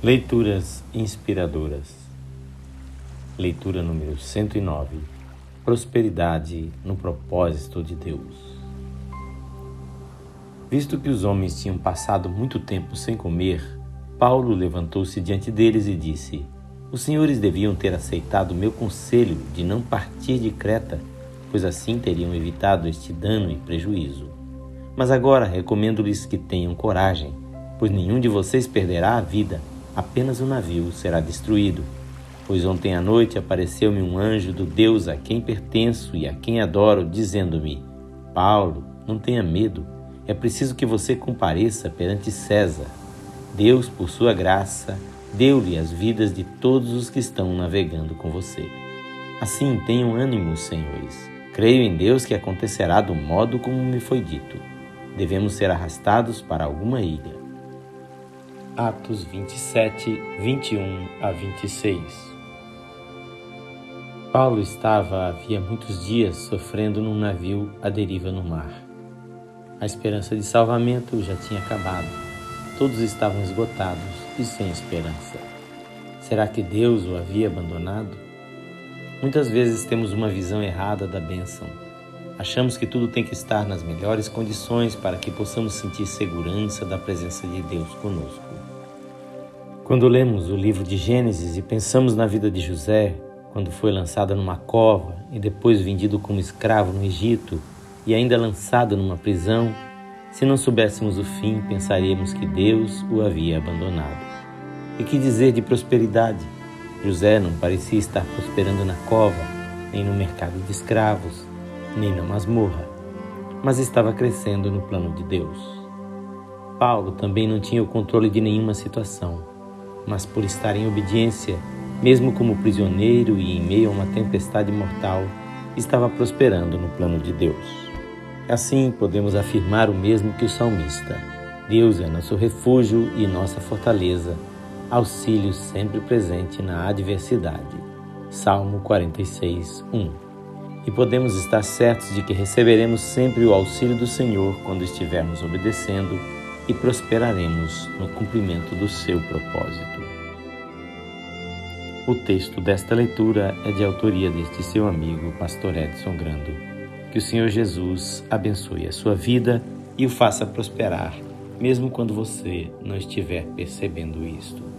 Leituras inspiradoras. Leitura número 109. Prosperidade no propósito de Deus. Visto que os homens tinham passado muito tempo sem comer, Paulo levantou-se diante deles e disse: Os senhores deviam ter aceitado meu conselho de não partir de Creta, pois assim teriam evitado este dano e prejuízo. Mas agora recomendo-lhes que tenham coragem, pois nenhum de vocês perderá a vida apenas o navio será destruído. Pois ontem à noite apareceu-me um anjo do Deus a quem pertenço e a quem adoro, dizendo-me: Paulo, não tenha medo, é preciso que você compareça perante César. Deus, por sua graça, deu-lhe as vidas de todos os que estão navegando com você. Assim, tenham ânimo, senhores. Creio em Deus que acontecerá do modo como me foi dito. Devemos ser arrastados para alguma ilha. Atos 27, 21 a 26 Paulo estava havia muitos dias sofrendo num navio à deriva no mar. A esperança de salvamento já tinha acabado. Todos estavam esgotados e sem esperança. Será que Deus o havia abandonado? Muitas vezes temos uma visão errada da bênção. Achamos que tudo tem que estar nas melhores condições para que possamos sentir segurança da presença de Deus conosco. Quando lemos o livro de Gênesis e pensamos na vida de José, quando foi lançado numa cova e depois vendido como escravo no Egito e ainda lançado numa prisão, se não soubéssemos o fim, pensaríamos que Deus o havia abandonado. E que dizer de prosperidade? José não parecia estar prosperando na cova, nem no mercado de escravos, nem na masmorra, mas estava crescendo no plano de Deus. Paulo também não tinha o controle de nenhuma situação mas por estar em obediência, mesmo como prisioneiro e em meio a uma tempestade mortal, estava prosperando no plano de Deus. Assim, podemos afirmar o mesmo que o salmista: Deus é nosso refúgio e nossa fortaleza, auxílio sempre presente na adversidade. Salmo 46, 1. E podemos estar certos de que receberemos sempre o auxílio do Senhor quando estivermos obedecendo e prosperaremos no cumprimento do seu propósito. O texto desta leitura é de autoria deste seu amigo, Pastor Edson Grando. Que o Senhor Jesus abençoe a sua vida e o faça prosperar, mesmo quando você não estiver percebendo isto.